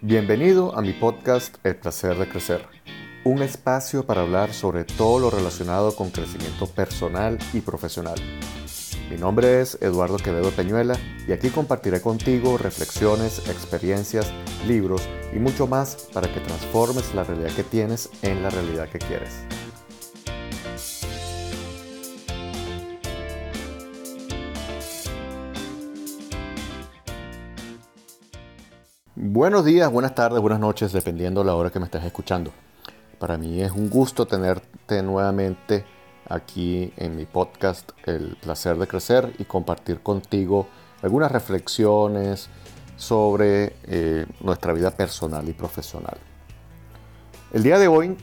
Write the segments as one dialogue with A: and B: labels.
A: Bienvenido a mi podcast El placer de crecer, un espacio para hablar sobre todo lo relacionado con crecimiento personal y profesional. Mi nombre es Eduardo Quevedo Peñuela y aquí compartiré contigo reflexiones, experiencias, libros y mucho más para que transformes la realidad que tienes en la realidad que quieres. Buenos días, buenas tardes, buenas noches, dependiendo la hora que me estés escuchando. Para mí es un gusto tenerte nuevamente aquí en mi podcast El placer de crecer y compartir contigo algunas reflexiones sobre eh, nuestra vida personal y profesional. El día de hoy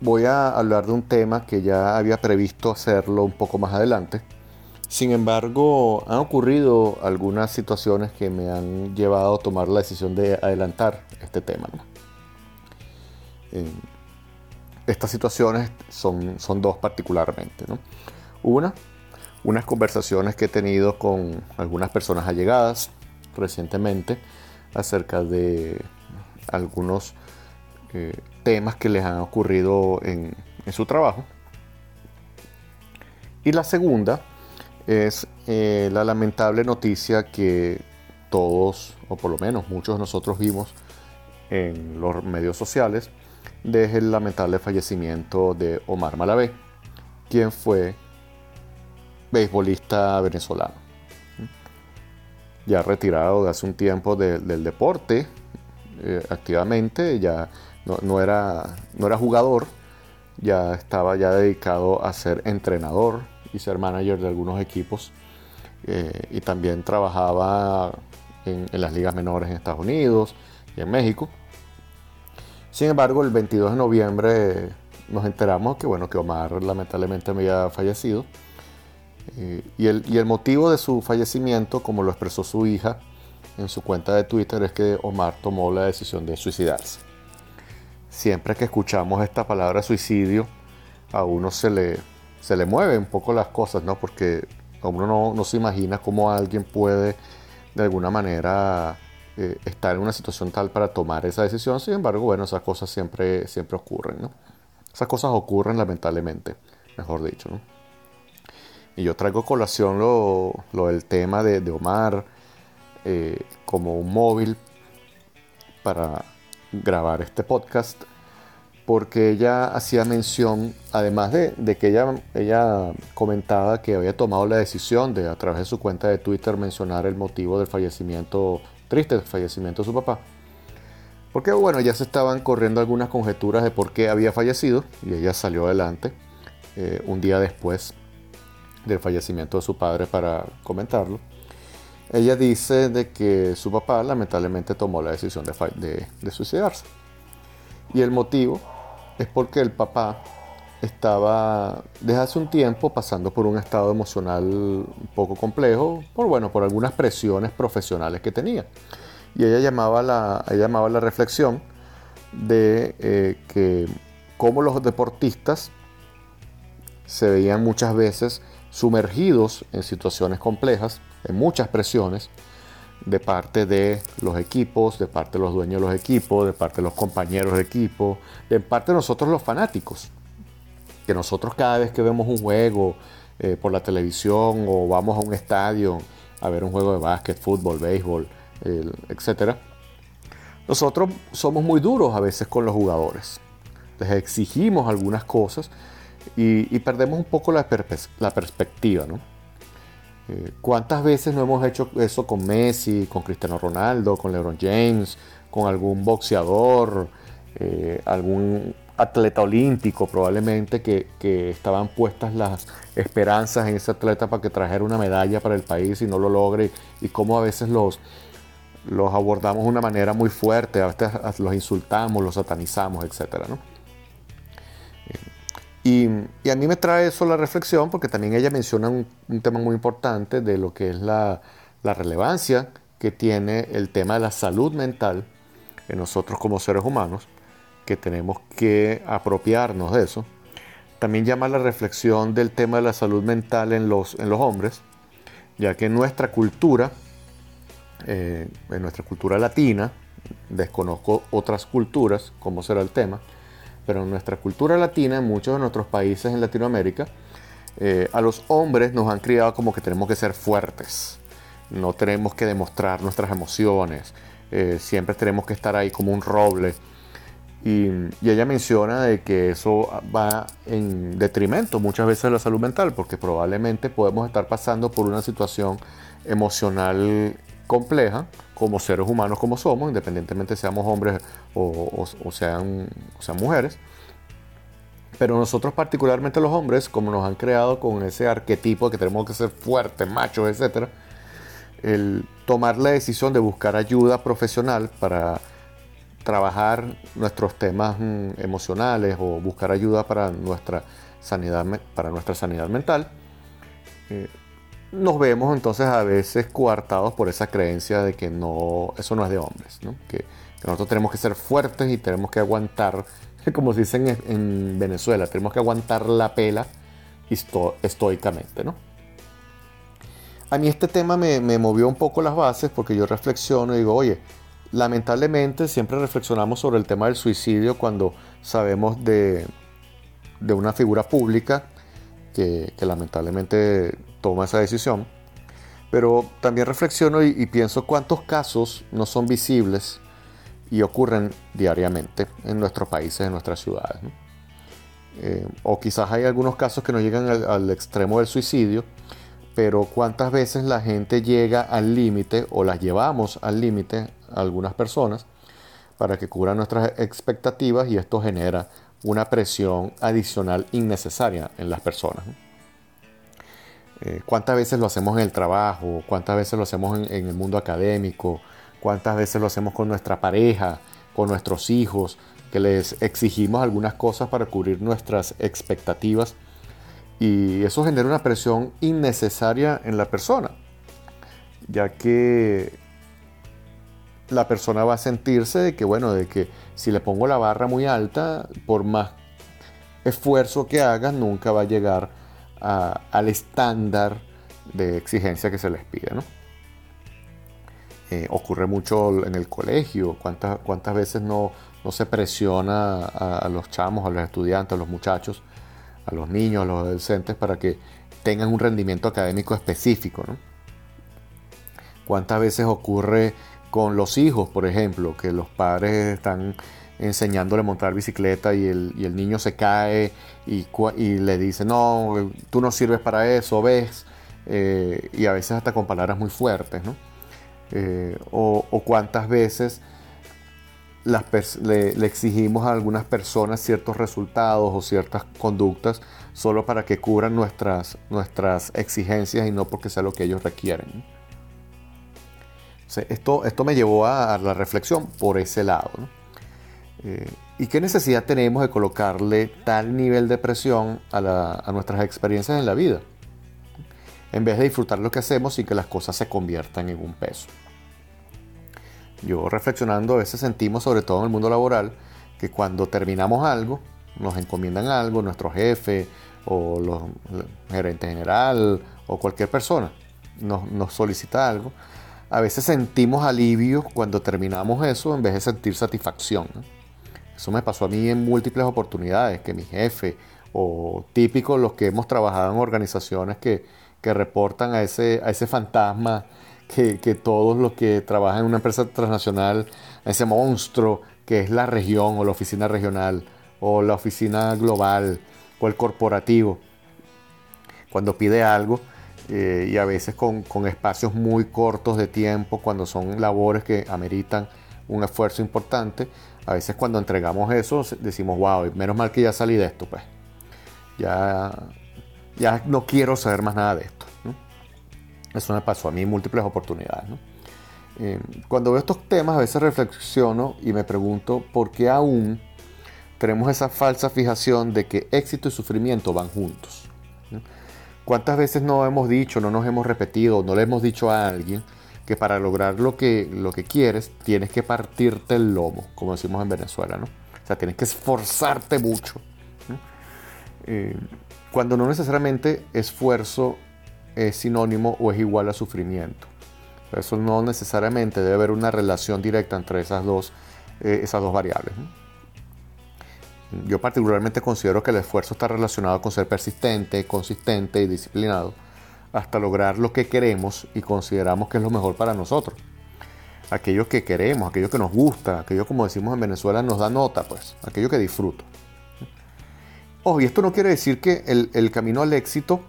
A: voy a hablar de un tema que ya había previsto hacerlo un poco más adelante sin embargo, han ocurrido algunas situaciones que me han llevado a tomar la decisión de adelantar este tema. Eh, estas situaciones son, son dos particularmente. Una, unas conversaciones que he tenido con algunas personas allegadas recientemente acerca de algunos eh, temas que les han ocurrido en, en su trabajo. Y la segunda, es eh, la lamentable noticia que todos, o por lo menos muchos de nosotros vimos en los medios sociales, de el lamentable fallecimiento de Omar Malavé, quien fue beisbolista venezolano. Ya retirado de hace un tiempo del deporte, eh, activamente, ya no, era, no era jugador, ya estaba ya dedicado a ser entrenador y ser manager de algunos equipos. Eh, y también trabajaba en, las ligas menores en Estados Unidos y en México. Sin embargo, el 22 de noviembre nos enteramos que, bueno, que Omar lamentablemente había fallecido. Eh, y, el, y el motivo de su fallecimiento, como lo expresó su hija en su cuenta de Twitter, es que Omar tomó la decisión de suicidarse. Siempre que escuchamos esta palabra suicidio, a uno se le, se le mueven un poco las cosas, ¿no? Porque uno no, se imagina cómo alguien puede de alguna manera eh, estar en una situación tal para tomar esa decisión. Sin embargo, bueno, esas cosas siempre, siempre ocurren, ¿no? Esas cosas ocurren lamentablemente, mejor dicho, ¿no? Y yo traigo colación lo, del tema de, Omar eh, como un móvil para grabar este podcast porque ella hacía mención, además de, que ella, ella comentaba que había tomado la decisión de a través de su cuenta de Twitter mencionar el motivo del fallecimiento, triste fallecimiento de su papá. Porque bueno, ya se estaban corriendo algunas conjeturas de por qué había fallecido y ella salió adelante eh, un día después del fallecimiento de su padre para comentarlo. Ella dice de que su papá lamentablemente tomó la decisión de, de suicidarse. Y el motivo es porque el papá estaba desde hace un tiempo pasando por un estado emocional un poco complejo, por bueno, por algunas presiones profesionales que tenía. Y ella llamaba la, llamaba la reflexión de eh, que cómo los deportistas se veían muchas veces sumergidos en situaciones complejas, en muchas presiones, de parte de los equipos, de parte de los dueños de los equipos, de parte de los compañeros de equipo, de parte de nosotros los fanáticos. Que nosotros cada vez que vemos un juego eh, por la televisión o vamos a un estadio a ver un juego de básquet, fútbol, béisbol, etc. Nosotros somos muy duros a veces con los jugadores. Les exigimos algunas cosas y, perdemos un poco la, la perspectiva, ¿no? Eh, ¿Cuántas veces no hemos hecho eso con Messi, con Cristiano Ronaldo, con LeBron James, con algún boxeador, eh, algún atleta olímpico probablemente que, estaban puestas las esperanzas en ese atleta para que trajera una medalla para el país y no lo logre y cómo a veces los, los abordamos de una manera muy fuerte, a veces los insultamos, los satanizamos, etc. ¿no? Y, a mí me trae eso la reflexión porque también ella menciona un, tema muy importante de lo que es la, relevancia que tiene el tema de la salud mental en nosotros como seres humanos, que tenemos que apropiarnos de eso. También llama la reflexión del tema de la salud mental en los, en los hombres, ya que en nuestra cultura, eh, en nuestra cultura latina, Desconozco otras culturas, cómo será el tema, pero en nuestra cultura latina, en muchos de nuestros países en Latinoamérica, eh, a los hombres nos han criado como que tenemos que ser fuertes, no tenemos que demostrar nuestras emociones, eh, siempre tenemos que estar ahí como un roble. Y, ella menciona de que eso va en detrimento muchas veces de la salud mental, porque probablemente podemos estar pasando por una situación emocional compleja, como seres humanos como somos, independientemente seamos hombres o, sean, o sean mujeres. Pero nosotros particularmente los hombres, como nos han creado con ese arquetipo de que tenemos que ser fuertes, machos, etc., el tomar la decisión de buscar ayuda profesional para trabajar nuestros temas mm, emocionales o buscar ayuda para nuestra sanidad, para nuestra sanidad mental, eh, nos vemos entonces a veces coartados por esa creencia de que no, eso no es de hombres, que, nosotros tenemos que ser fuertes y tenemos que aguantar, como se dice en, Venezuela, tenemos que aguantar la pela estoicamente. ¿no? A mí este tema me, me movió un poco las bases porque yo reflexiono y digo, oye, lamentablemente siempre reflexionamos sobre el tema del suicidio cuando sabemos de, de una figura pública que, lamentablemente toma esa decisión. Pero también reflexiono y, pienso cuántos casos no son visibles y ocurren diariamente en nuestros países, en nuestras ciudades. Eh, o quizás hay algunos casos que no llegan al, extremo del suicidio, pero cuántas veces la gente llega al límite o las llevamos al límite a algunas personas para que cubran nuestras expectativas y esto genera una presión adicional innecesaria en las personas. Eh, ¿Cuántas veces lo hacemos en el trabajo? ¿Cuántas veces lo hacemos en, el mundo académico? ¿Cuántas veces lo hacemos con nuestra pareja, con nuestros hijos, que les exigimos algunas cosas para cubrir nuestras expectativas? Y eso genera una presión innecesaria en la persona, ya que la persona va a sentirse de que, bueno, de que si le pongo la barra muy alta, por más esfuerzo que haga, nunca va a llegar al estándar de exigencia que se les pide, ¿no? Eh, ocurre mucho en el colegio, cuántas, cuántas veces no, se presiona a, los chamos, a los estudiantes, a los muchachos, a los niños, a los adolescentes para que tengan un rendimiento académico específico, ¿no? Cuántas veces ocurre con los hijos, por ejemplo, que los padres están enseñándole a montar bicicleta y el, niño se cae y, le dice, no, tú no sirves para eso, ves, eh, y a veces hasta con palabras muy fuertes, ¿no? Eh, o, cuántas veces le, exigimos a algunas personas ciertos resultados o ciertas conductas solo para que cubran nuestras, nuestras exigencias y no porque sea lo que ellos requieren esto, esto me llevó a, la reflexión por ese lado. Eh, ¿Y qué necesidad tenemos de colocarle tal nivel de presión a, nuestras experiencias en la vida? En vez de disfrutar lo que hacemos y que las cosas se conviertan en un peso. Yo reflexionando a veces sentimos, sobre todo en el mundo laboral, que cuando terminamos algo, nos encomiendan algo, nuestro jefe o los gerente general o cualquier persona nos, nos solicita algo, a veces sentimos alivio cuando terminamos eso en vez de sentir satisfacción. Eso me pasó a mí en múltiples oportunidades, que mi jefe o típicos los que hemos trabajado en organizaciones que, reportan a ese, a ese fantasma que, todos los que trabajan en una empresa transnacional, a ese monstruo que es la región o la oficina regional o la oficina global o el corporativo, cuando pide algo, eh, y a veces con, espacios muy cortos de tiempo, cuando son labores que ameritan un esfuerzo importante. A veces cuando entregamos eso decimos, wow, menos mal que ya salí de esto, pues. Ya, ya no quiero saber más nada de esto. Eso me pasó a mí en múltiples oportunidades. Eh, cuando veo estos temas a veces reflexiono y me pregunto por qué aún tenemos esa falsa fijación de que éxito y sufrimiento van juntos. ¿Cuántas veces no hemos dicho, no nos hemos repetido, no le hemos dicho a alguien que para lograr lo que, lo que quieres tienes que partirte el lomo, como decimos en Venezuela, ¿no? O sea, tienes que esforzarte mucho. Eh, cuando no necesariamente esfuerzo es sinónimo o es igual a sufrimiento. Eso no necesariamente debe haber una relación directa entre esas dos, eh, esas dos variables. Yo particularmente considero que el esfuerzo está relacionado con ser persistente, consistente y disciplinado hasta lograr lo que queremos y consideramos que es lo mejor para nosotros. Aquello que queremos, aquello que nos gusta, aquello como decimos en Venezuela nos da nota, pues, aquello que disfruto. Ojo, y esto no quiere decir que el, camino al éxito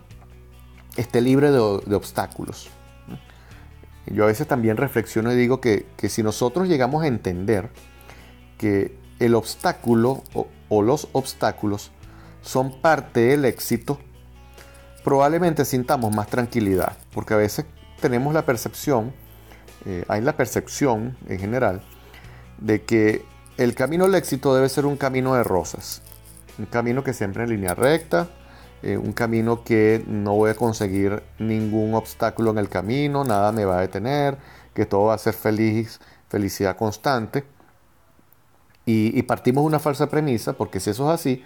A: esté libre de, obstáculos. Yo a veces también reflexiono y digo que, si nosotros llegamos a entender que el obstáculo o los obstáculos son parte del éxito, probablemente sintamos más tranquilidad, porque a veces tenemos la percepción, eh, hay la percepción en general, de que el camino al éxito debe ser un camino de rosas, un camino que siempre en línea recta, eh, un camino que no voy a conseguir ningún obstáculo en el camino, nada me va a detener, que todo va a ser feliz, felicidad constante. Y, partimos una falsa premisa, porque si eso es así,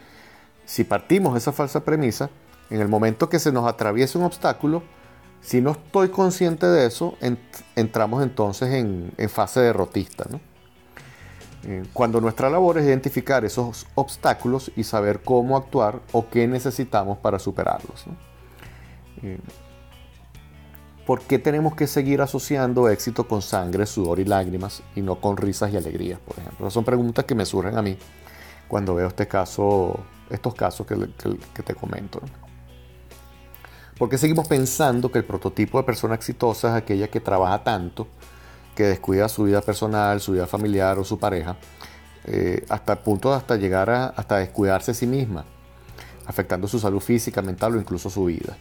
A: si partimos esa falsa premisa, en el momento que se nos atraviese un obstáculo, si no estoy consciente de eso, entramos entonces en, fase derrotista. Eh, cuando nuestra labor es identificar esos obstáculos y saber cómo actuar o qué necesitamos para superarlos. Eh, ¿Por qué tenemos que seguir asociando éxito con sangre, sudor y lágrimas y no con risas y alegrías, por ejemplo? son preguntas que me surgen a mí cuando veo este caso, estos casos que, te comento. ¿Por qué seguimos pensando que el prototipo de persona exitosa es aquella que trabaja tanto, que descuida su vida personal, su vida familiar o su pareja, eh, hasta el punto de hasta llegar a hasta descuidarse a sí misma, afectando su salud física, mental o incluso su vida?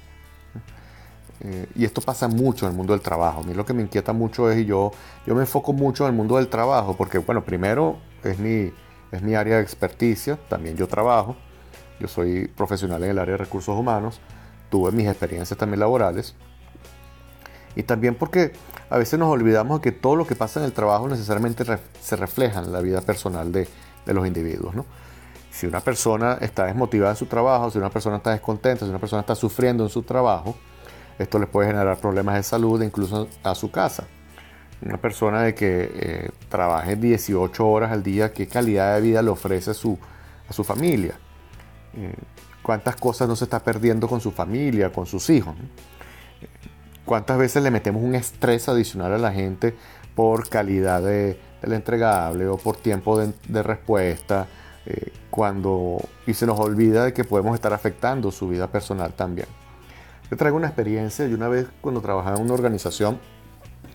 A: Eh, y esto pasa mucho en el mundo del trabajo. A mí lo que me inquieta mucho es, y yo, yo me enfoco mucho en el mundo del trabajo, porque, bueno, primero es mi, es mi área de experticia, también yo trabajo, yo soy profesional en el área de recursos humanos, tuve mis experiencias también laborales. Y también porque a veces nos olvidamos de que todo lo que pasa en el trabajo necesariamente se refleja en la vida personal de, los individuos. Si una persona está desmotivada en su trabajo, si una persona está descontenta, si una persona está sufriendo en su trabajo, esto le puede generar problemas de salud incluso a su casa. Una persona de que eh, trabaje 18 horas al día, ¿qué calidad de vida le ofrece su, a su familia? Eh, cuántas cosas no se está perdiendo con su familia, con sus hijos. Cuántas veces le metemos un estrés adicional a la gente por calidad de, del entregable o por tiempo de, respuesta, eh, cuando y se nos olvida de que podemos estar afectando su vida personal también. Yo traigo una experiencia y una vez cuando trabajaba en una organización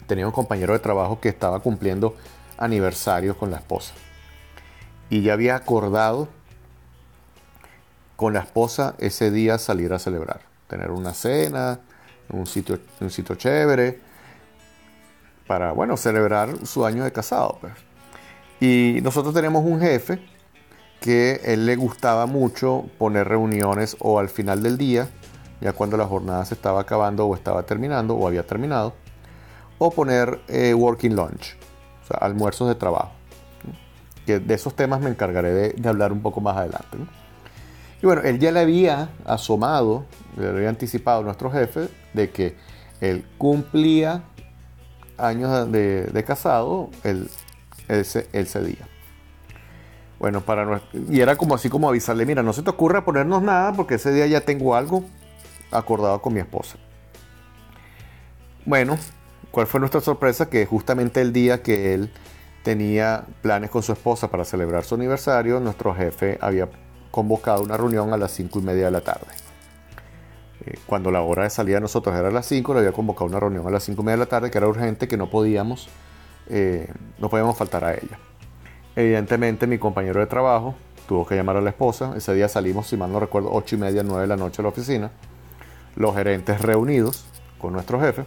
A: tenía un compañero de trabajo que estaba cumpliendo aniversarios con la esposa y ya había acordado con la esposa ese día salir a celebrar, tener una cena, un sitio, un sitio chévere, para, bueno, celebrar su año de casado. Pues. Y nosotros tenemos un jefe que él le gustaba mucho poner reuniones o al final del día, ya cuando la jornada se estaba acabando o estaba terminando o había terminado, o poner eh, working lunch, o sea, almuerzos de trabajo. Que de esos temas me encargaré de, de hablar un poco más adelante. Y bueno, él ya le había asomado, le había anticipado a nuestro jefe de que él cumplía años de, casado el, ese, ese, día. Bueno, para y era como así como avisarle, mira, no se te ocurra ponernos nada porque ese día ya tengo algo acordado con mi esposa. Bueno, ¿cuál fue nuestra sorpresa? Que justamente el día que él tenía planes con su esposa para celebrar su aniversario, nuestro jefe había convocado una reunión a las 5 y media de la tarde. Eh, cuando la hora de salida de nosotros era a las 5, le había convocado una reunión a las 5 y media de la tarde que era urgente, que no podíamos, eh, no podíamos faltar a ella. Evidentemente mi compañero de trabajo tuvo que llamar a la esposa. Ese día salimos, si mal no recuerdo, 8 y media, 9 de la noche a la oficina. Los gerentes reunidos con nuestro jefe.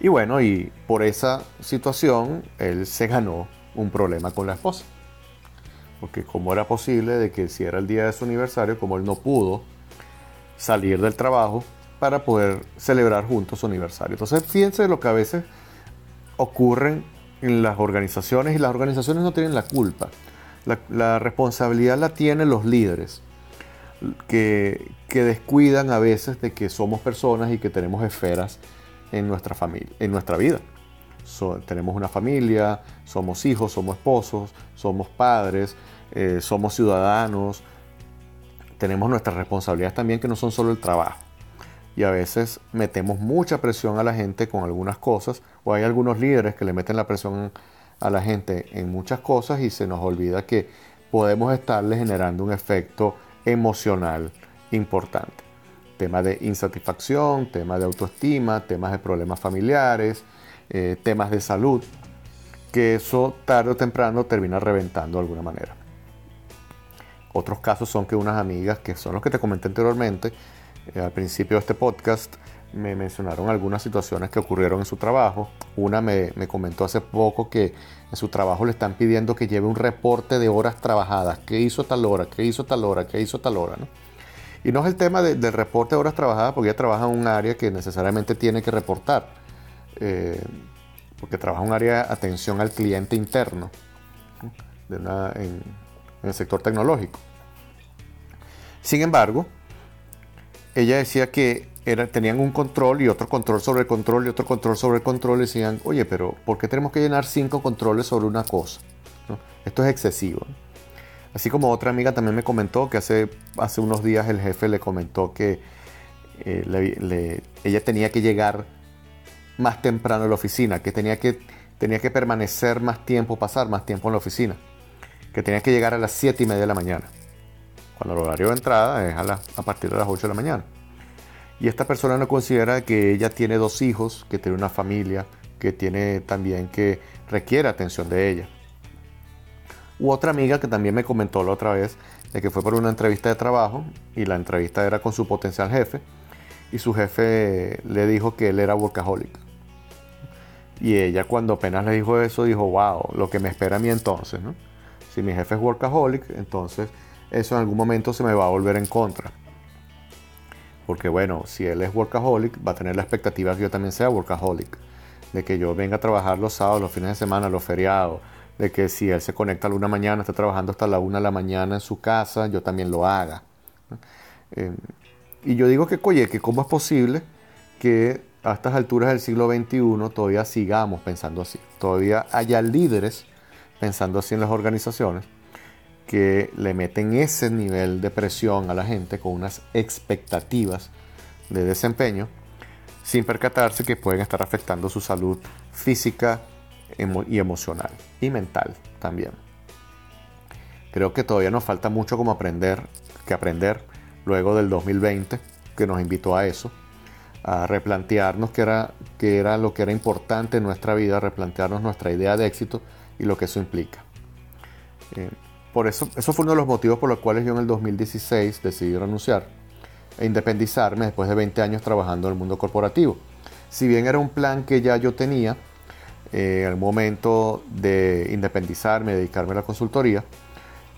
A: Y bueno, y por esa situación él se ganó un problema con la esposa porque cómo era posible de que si era el día de su aniversario, como él no pudo salir del trabajo para poder celebrar juntos su aniversario. Entonces, fíjense lo que a veces ocurre en las organizaciones y las organizaciones no tienen la culpa. La, responsabilidad la tienen los líderes que, que, descuidan a veces de que somos personas y que tenemos esferas en nuestra familia, en nuestra vida. Tenemos una familia, somos hijos, somos esposos, somos padres, eh, somos ciudadanos, tenemos nuestras responsabilidades también que no son solo el trabajo. Y a veces metemos mucha presión a la gente con algunas cosas, o hay algunos líderes que le meten la presión a la gente en muchas cosas y se nos olvida que podemos estarle generando un efecto emocional importante. Temas de insatisfacción, temas de autoestima, temas de problemas familiares, eh, temas de salud, que eso tarde o temprano termina reventando de alguna manera. Otros casos son que unas amigas, que son los que te comenté anteriormente, eh, al principio de este podcast, me mencionaron algunas situaciones que ocurrieron en su trabajo. Una me, comentó hace poco que en su trabajo le están pidiendo que lleve un reporte de horas trabajadas. ¿Qué hizo tal hora? ¿Qué hizo tal hora? ¿Qué hizo tal hora? Y no es el tema del reporte de horas trabajadas porque ella trabaja en un área que necesariamente tiene que reportar. Eh, porque trabaja un área de atención al cliente interno en el sector tecnológico. Sin embargo, ella decía que tenían un control y otro control sobre el control y otro control sobre el control y decían, oye, pero ¿por qué tenemos que llenar cinco controles sobre una cosa? Esto es excesivo. Así como otra amiga también me comentó que hace, hace unos días el jefe le comentó que eh, ella tenía que llegar más temprano a la oficina, que tenía, que tenía que permanecer más tiempo, pasar más tiempo en la oficina, que tenía que llegar a las 7 y media de la mañana, cuando el horario de entrada es a, a partir de las 8 de la mañana. Y esta persona no considera que ella tiene dos hijos, que tiene una familia, que tiene también que requiere atención de ella. U otra amiga que también me comentó la otra vez de que fue por una entrevista de trabajo y la entrevista era con su potencial jefe y su jefe le dijo que él era workaholic. Y ella cuando apenas le dijo eso dijo, wow, lo que me espera a mí entonces, ¿no? Si mi jefe es workaholic, entonces eso en algún momento se me va a volver en contra. Porque bueno, si él es workaholic, va a tener la expectativa que yo también sea workaholic. De que yo venga a trabajar los sábados, los fines de semana, los feriados. De que si él se conecta a la una mañana, está trabajando hasta la una de la mañana en su casa, yo también lo haga. Eh, y yo digo que, oye, que cómo es posible que a estas alturas del siglo XXI todavía sigamos pensando así. Todavía haya líderes pensando así en las organizaciones que le meten ese nivel de presión a la gente con unas expectativas de desempeño sin percatarse que pueden estar afectando su salud física y emocional y mental también. Creo que todavía nos falta mucho como aprender, que aprender luego del 2020 que nos invitó a eso, a replantearnos qué era, qué era lo que era importante en nuestra vida, replantearnos nuestra idea de éxito y lo que eso implica. Eh, por eso, eso fue uno de los motivos por los cuales yo en el 2016 decidí renunciar e independizarme después de 20 años trabajando en el mundo corporativo. Si bien era un plan que ya yo tenía, eh, en el momento de independizarme, dedicarme a la consultoría,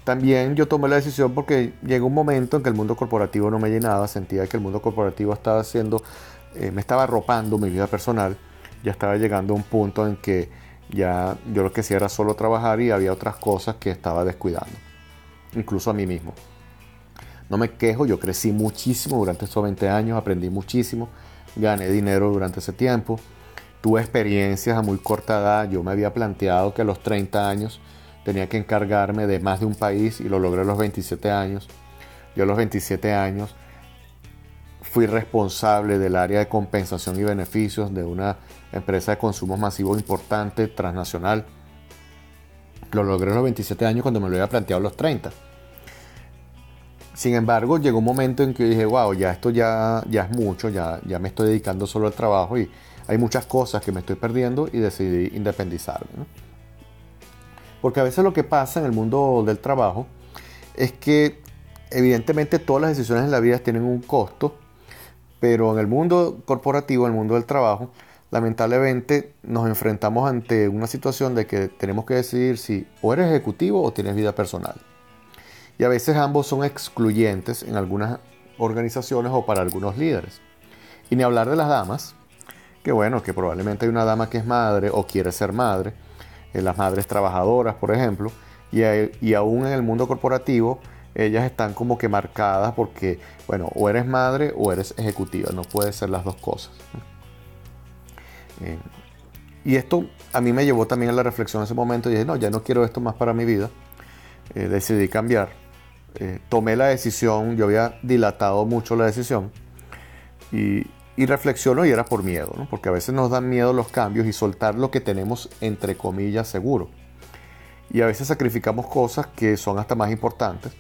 A: también yo tomé la decisión porque llegó un momento en que el mundo corporativo no me llenaba, sentía que el mundo corporativo estaba haciendo, eh, me estaba arropando mi vida personal, ya estaba llegando a un punto en que ya yo lo que hacía era solo trabajar y había otras cosas que estaba descuidando, incluso a mí mismo. No me quejo, yo crecí muchísimo durante estos 20 años, aprendí muchísimo, gané dinero durante ese tiempo, tuve experiencias a muy corta edad, yo me había planteado que a los 30 años tenía que encargarme de más de un país y lo logré a los 27 años. Yo a los 27 años fui responsable del área de compensación y beneficios de una empresa de consumo masivo importante, transnacional. Lo logré a los 27 años cuando me lo había planteado a los 30. Sin embargo, llegó un momento en que dije, wow, ya esto ya, ya es mucho, ya, ya me estoy dedicando solo al trabajo y hay muchas cosas que me estoy perdiendo y decidí independizarme. Porque a veces lo que pasa en el mundo del trabajo es que evidentemente todas las decisiones en la vida tienen un costo pero en el mundo corporativo, en el mundo del trabajo, lamentablemente nos enfrentamos ante una situación de que tenemos que decidir si o eres ejecutivo o tienes vida personal. Y a veces ambos son excluyentes en algunas organizaciones o para algunos líderes. Y ni hablar de las damas, que bueno, que probablemente hay una dama que es madre o quiere ser madre, eh, las madres trabajadoras, por ejemplo, y, y aún en el mundo corporativo ellas están como que marcadas porque, bueno, o eres madre o eres ejecutiva, no puede ser las dos cosas. Eh, y esto a mí me llevó también a la reflexión en ese momento y dije, no, ya no quiero esto más para mi vida. Eh, decidí cambiar. Eh, tomé la decisión, yo había dilatado mucho la decisión y, y reflexiono y era por miedo, ¿no? porque a veces nos dan miedo los cambios y soltar lo que tenemos entre comillas seguro. Y a veces sacrificamos cosas que son hasta más importantes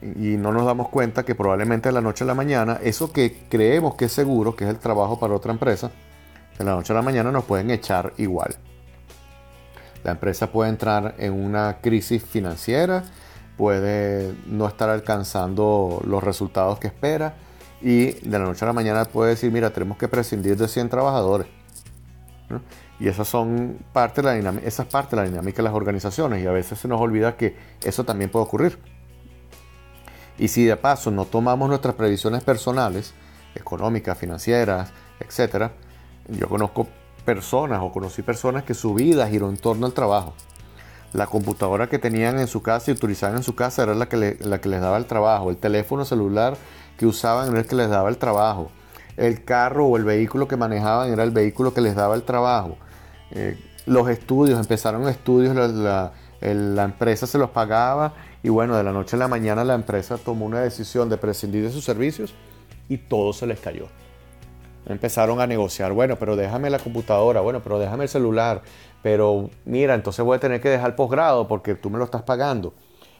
A: y no nos damos cuenta que probablemente de la noche a la mañana eso que creemos que es seguro, que es el trabajo para otra empresa, de la noche a la mañana nos pueden echar igual. La empresa puede entrar en una crisis financiera, puede no estar alcanzando los resultados que espera y de la noche a la mañana puede decir, mira, tenemos que prescindir de 100 trabajadores. Y esas son parte de la esa es parte de la dinámica de las organizaciones y a veces se nos olvida que eso también puede ocurrir. Y si de paso no tomamos nuestras previsiones personales, económicas, financieras, etc., yo conozco personas o conocí personas que su vida giró en torno al trabajo. La computadora que tenían en su casa y utilizaban en su casa era la que, la que les daba el trabajo. El teléfono celular que usaban era el que les daba el trabajo. El carro o el vehículo que manejaban era el vehículo que les daba el trabajo. Eh, los estudios, empezaron estudios, la, la empresa se los pagaba y bueno, de la noche a la mañana la empresa tomó una decisión de prescindir de sus servicios y todo se les cayó. Empezaron a negociar, bueno, pero déjame la computadora, bueno, pero déjame el celular, pero mira, entonces voy a tener que dejar el posgrado porque tú me lo estás pagando.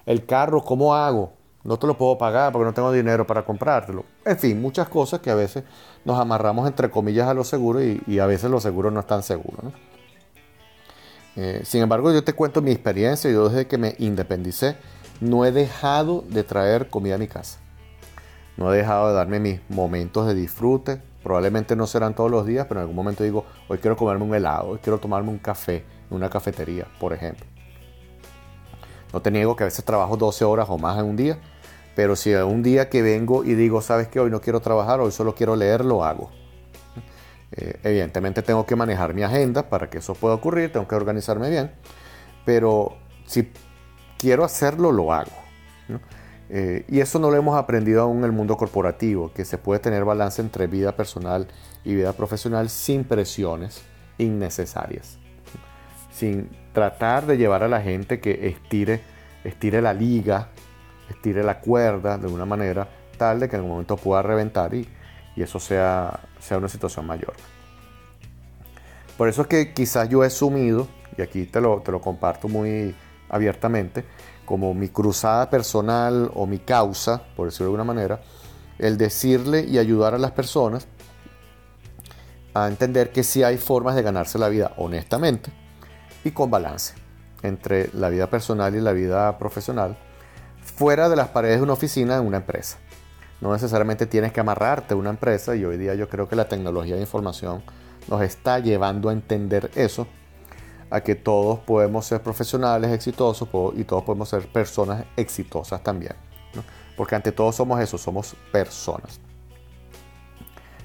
A: El carro, ¿cómo hago? No te lo puedo pagar porque no tengo dinero para comprártelo. En fin, muchas cosas que a veces nos amarramos entre comillas a lo seguro y, a veces los seguros no están seguros. Eh, sin embargo, yo te cuento mi experiencia. Yo desde que me independicé no he dejado de traer comida a mi casa. No he dejado de darme mis momentos de disfrute, Probablemente no serán todos los días, pero en algún momento digo, hoy quiero comerme un helado, hoy quiero tomarme un café en una cafetería, por ejemplo. No te niego que a veces trabajo 12 horas o más en un día, pero si un día que vengo y digo, sabes que hoy no quiero trabajar, hoy solo quiero leer, lo hago. Eh, evidentemente tengo que manejar mi agenda para que eso pueda ocurrir, tengo que organizarme bien, pero si quiero hacerlo, lo hago. Eh, y eso no lo hemos aprendido aún en el mundo corporativo, que se puede tener balance entre vida personal y vida profesional sin presiones innecesarias, sin tratar de llevar a la gente que estire, estire la liga, estire la cuerda de una manera tal de que en un momento pueda reventar y, y eso sea, sea una situación mayor. Por eso es que quizás yo he sumido, y aquí te lo, te lo comparto muy abiertamente, como mi cruzada personal o mi causa, por decirlo de alguna manera, el decirle y ayudar a las personas a entender que sí hay formas de ganarse la vida honestamente y con balance entre la vida personal y la vida profesional, fuera de las paredes de una oficina en una empresa. No necesariamente tienes que amarrarte a una empresa y hoy día yo creo que la tecnología de información nos está llevando a entender eso a que todos podemos ser profesionales exitosos y todos podemos ser personas exitosas también. Porque ante todo somos eso, somos personas.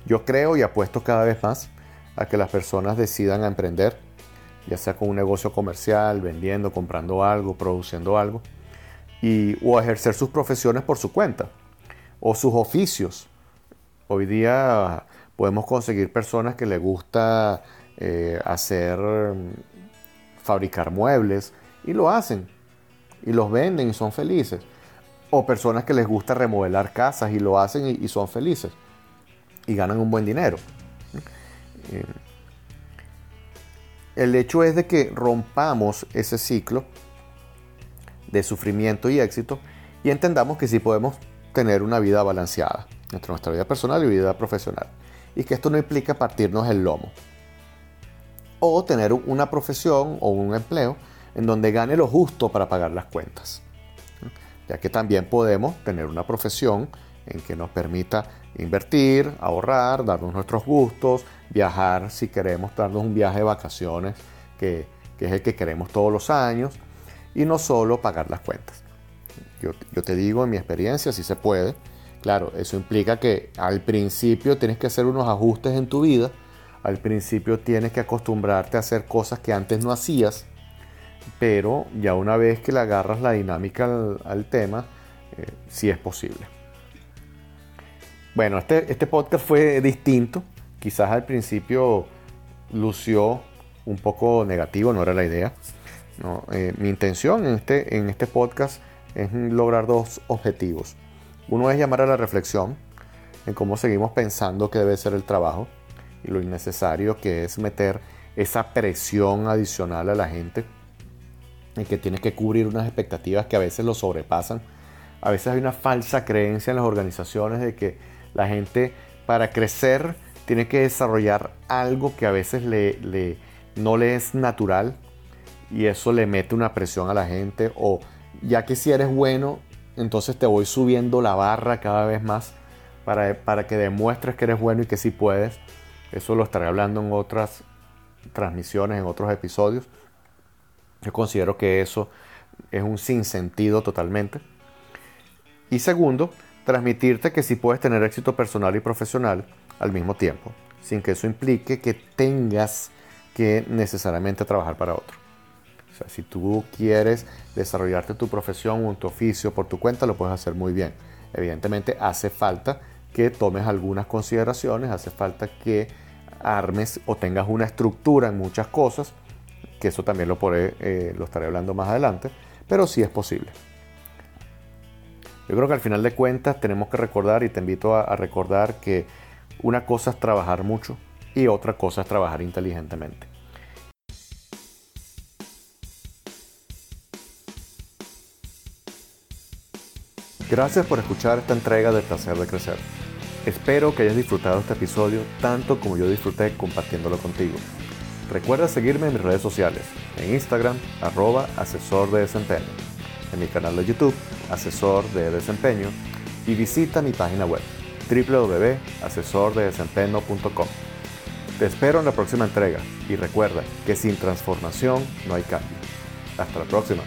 A: Yo creo y apuesto cada vez más a que las personas decidan emprender, ya sea con un negocio comercial, vendiendo, comprando algo, produciendo algo, y, o ejercer sus profesiones por su cuenta, o sus oficios. Hoy día podemos conseguir personas que les gusta eh, hacer fabricar muebles y lo hacen y los venden y son felices. O personas que les gusta remodelar casas y lo hacen y, son felices y ganan un buen dinero. Eh, el hecho es de que rompamos ese ciclo de sufrimiento y éxito y entendamos que sí podemos tener una vida balanceada entre nuestra vida personal y vida profesional. Y que esto no implica partirnos el lomo o tener una profesión o un empleo en donde gane lo justo para pagar las cuentas. Ya que también podemos tener una profesión en que nos permita invertir, ahorrar, darnos nuestros gustos, viajar si queremos darnos un viaje de vacaciones, que, es el que queremos todos los años, y no solo pagar las cuentas. Yo, te digo, en mi experiencia, si se puede. Claro, eso implica que al principio tienes que hacer unos ajustes en tu vida al principio tienes que acostumbrarte a hacer cosas que antes no hacías, pero ya una vez que le agarras la dinámica al, tema, eh, sí es posible. Bueno, este, este podcast fue distinto. Quizás al principio lució un poco negativo, no era la idea. Eh, mi intención en este, en este podcast es lograr dos objetivos. Uno es llamar a la reflexión en cómo seguimos pensando que debe ser el trabajo y lo innecesario que es meter esa presión adicional a la gente en que tiene que cubrir unas expectativas que a veces lo sobrepasan. A veces hay una falsa creencia en las organizaciones de que la gente para crecer tiene que desarrollar algo que a veces le, no le es natural y eso le mete una presión a la gente o ya que si eres bueno, entonces te voy subiendo la barra cada vez más para, para que demuestres que eres bueno y que sí puedes. Eso lo estaré hablando en otras transmisiones, en otros episodios. Yo considero que eso es un sinsentido totalmente. Y segundo, transmitirte que sí puedes tener éxito personal y profesional al mismo tiempo, sin que eso implique que tengas que necesariamente trabajar para otro. Si tú quieres desarrollarte tu profesión o tu oficio por tu cuenta, lo puedes hacer muy bien. Evidentemente hace falta que tomes algunas consideraciones, hace falta que armes o tengas una estructura en muchas cosas, que eso también lo, eh, lo estaré hablando más adelante, pero sí es posible. Yo creo que al final de cuentas tenemos que recordar y te invito a recordar que una cosa es trabajar mucho y otra cosa es trabajar inteligentemente. Gracias por escuchar esta entrega de Placer de Crecer. Espero que hayas disfrutado este episodio tanto como yo disfruté compartiéndolo contigo. Recuerda seguirme en mis redes sociales, en Instagram, arroba asesor de desempeño, en mi canal de YouTube, asesor de desempeño, y visita mi página web, www.asesordedesempeño.com. Te espero en la próxima entrega y recuerda que sin transformación no hay cambio. Hasta la próxima.